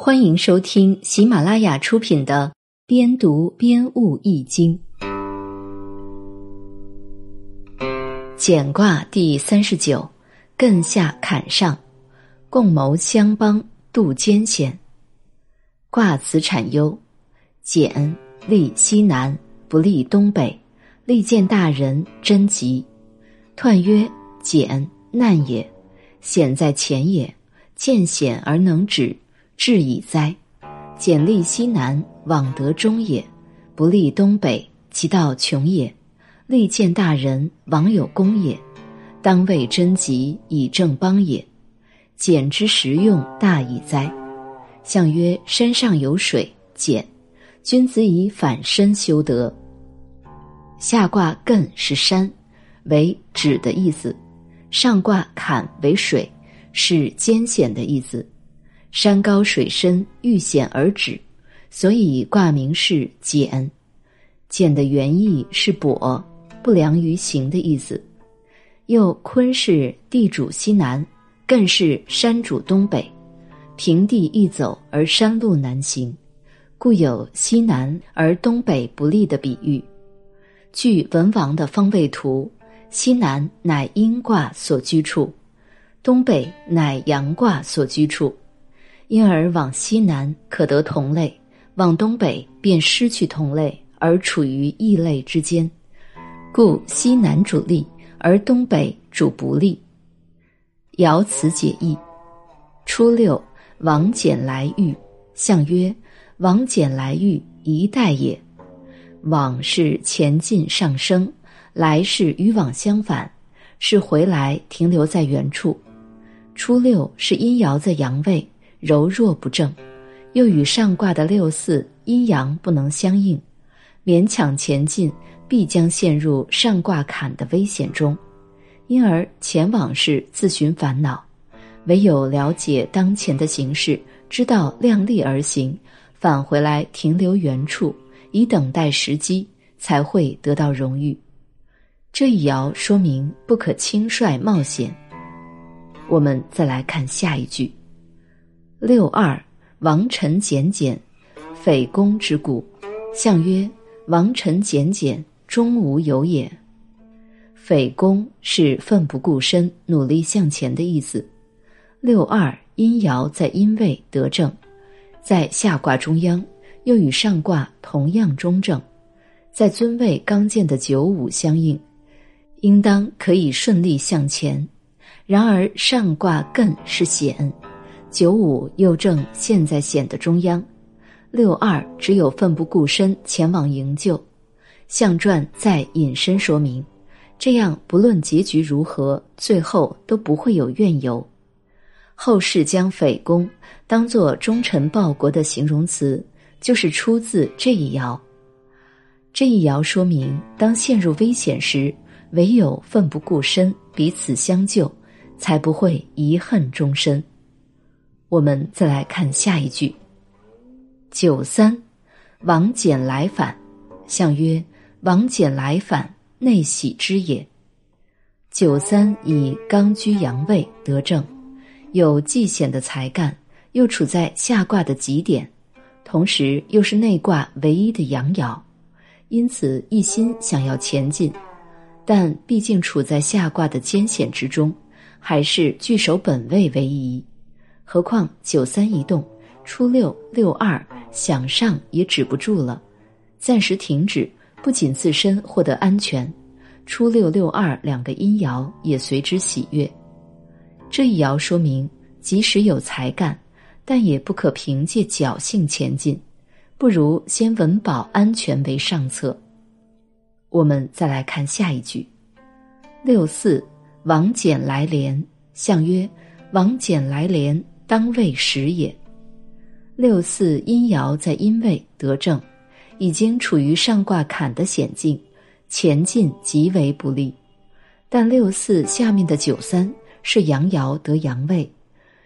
欢迎收听喜马拉雅出品的《边读边悟易经》简卦第三十九，艮下坎上，共谋相帮，度艰险。卦辞产忧：简利西南，不利东北，利见大人，贞吉。彖曰：简难也，险在前也，见险而能止。至矣哉！简利西南，往得中也；不利东北，其道穷也。利见大人，往有功也。当为贞吉，以正邦也。简之实用，大矣哉！相曰：山上有水，简。君子以反身修德。下卦艮是山，为止的意思；上卦坎为水，是艰险的意思。山高水深，遇险而止，所以卦名是简。简的原意是跛、不良于行的意思。又坤是地主西南，艮是山主东北，平地易走而山路难行，故有西南而东北不利的比喻。据文王的方位图，西南乃阴卦所居处，东北乃阳卦所居处。因而往西南可得同类，往东北便失去同类，而处于异类之间。故西南主利，而东北主不利。爻辞解义：初六，王翦来遇，相曰：王翦来遇，一代也。往是前进上升，来是与往相反，是回来停留在原处。初六是阴爻在阳位。柔弱不正，又与上卦的六四阴阳不能相应，勉强前进必将陷入上卦坎的危险中，因而前往是自寻烦恼。唯有了解当前的形势，知道量力而行，返回来停留原处，以等待时机，才会得到荣誉。这一爻说明不可轻率冒险。我们再来看下一句。六二，王臣简简，匪公之故。相曰：王臣简简，终无有也。匪公是奋不顾身、努力向前的意思。六二阴爻在阴位得正，在下卦中央，又与上卦同样中正，在尊位刚健的九五相应，应当可以顺利向前。然而上卦艮是险。九五又正现在险的中央，六二只有奋不顾身前往营救。象传再引申说明，这样不论结局如何，最后都不会有怨尤。后世将匪公当作忠臣报国的形容词，就是出自这一爻。这一爻说明，当陷入危险时，唯有奋不顾身，彼此相救，才不会遗恨终身。我们再来看下一句。九三，王翦来反，相曰：王翦来反，内喜之也。九三以刚居阳位得正，有既显的才干，又处在下卦的极点，同时又是内卦唯一的阳爻，因此一心想要前进，但毕竟处在下卦的艰险之中，还是据守本位为宜。何况九三一动，初六六二想上也止不住了，暂时停止，不仅自身获得安全，初六六二两个阴爻也随之喜悦。这一爻说明，即使有才干，但也不可凭借侥幸前进，不如先稳保安全为上策。我们再来看下一句：六四王翦来连，相曰：王翦来连。当位时也。六四阴爻在阴位得正，已经处于上卦坎的险境，前进极为不利。但六四下面的九三是阳爻得阳位，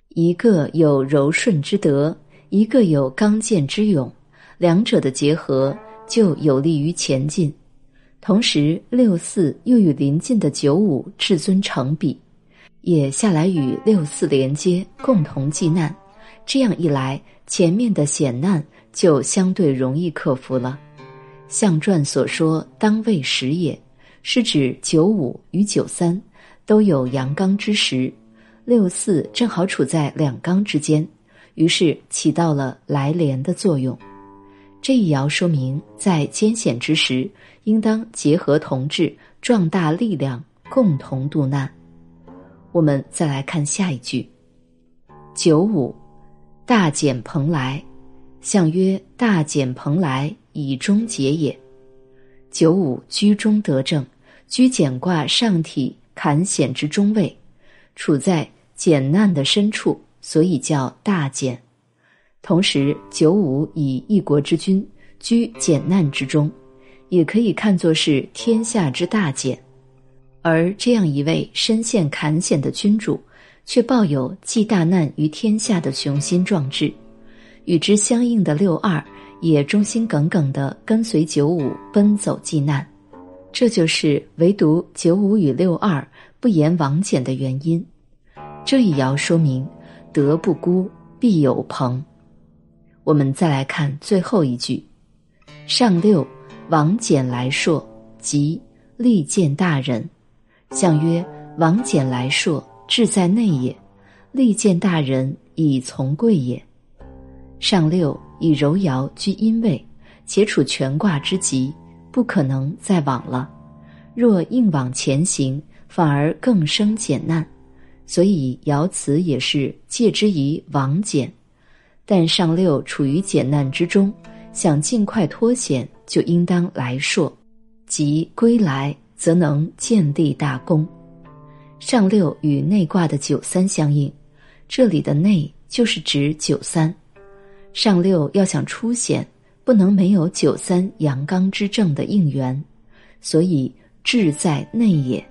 一个有柔顺之德，一个有刚健之勇，两者的结合就有利于前进。同时，六四又与临近的九五至尊成比。也下来与六四连接，共同济难，这样一来，前面的险难就相对容易克服了。象传所说“当位时也”，是指九五与九三都有阳刚之时，六四正好处在两刚之间，于是起到了来连的作用。这一爻说明，在艰险之时，应当结合同志，壮大力量，共同度难。我们再来看下一句：九五。大简蓬莱，象曰：大简蓬莱，以终结也。九五居中得正，居简卦上体坎险之中位，处在简难的深处，所以叫大简。同时，九五以一国之君居简难之中，也可以看作是天下之大简。而这样一位身陷坎险的君主。却抱有济大难于天下的雄心壮志，与之相应的六二也忠心耿耿地跟随九五奔走济难，这就是唯独九五与六二不言王翦的原因。这一爻说明德不孤，必有朋。我们再来看最后一句：上六王翦来朔，即利见大人。相曰：王翦来朔。志在内也，利见大人以从贵也。上六以柔爻居阴位，且处全卦之极，不可能再往了。若硬往前行，反而更生减难。所以爻辞也是借之以往简。但上六处于简难之中，想尽快脱险，就应当来朔，即归来，则能建立大功。上六与内卦的九三相应，这里的内就是指九三。上六要想出险，不能没有九三阳刚之正的应援，所以志在内也。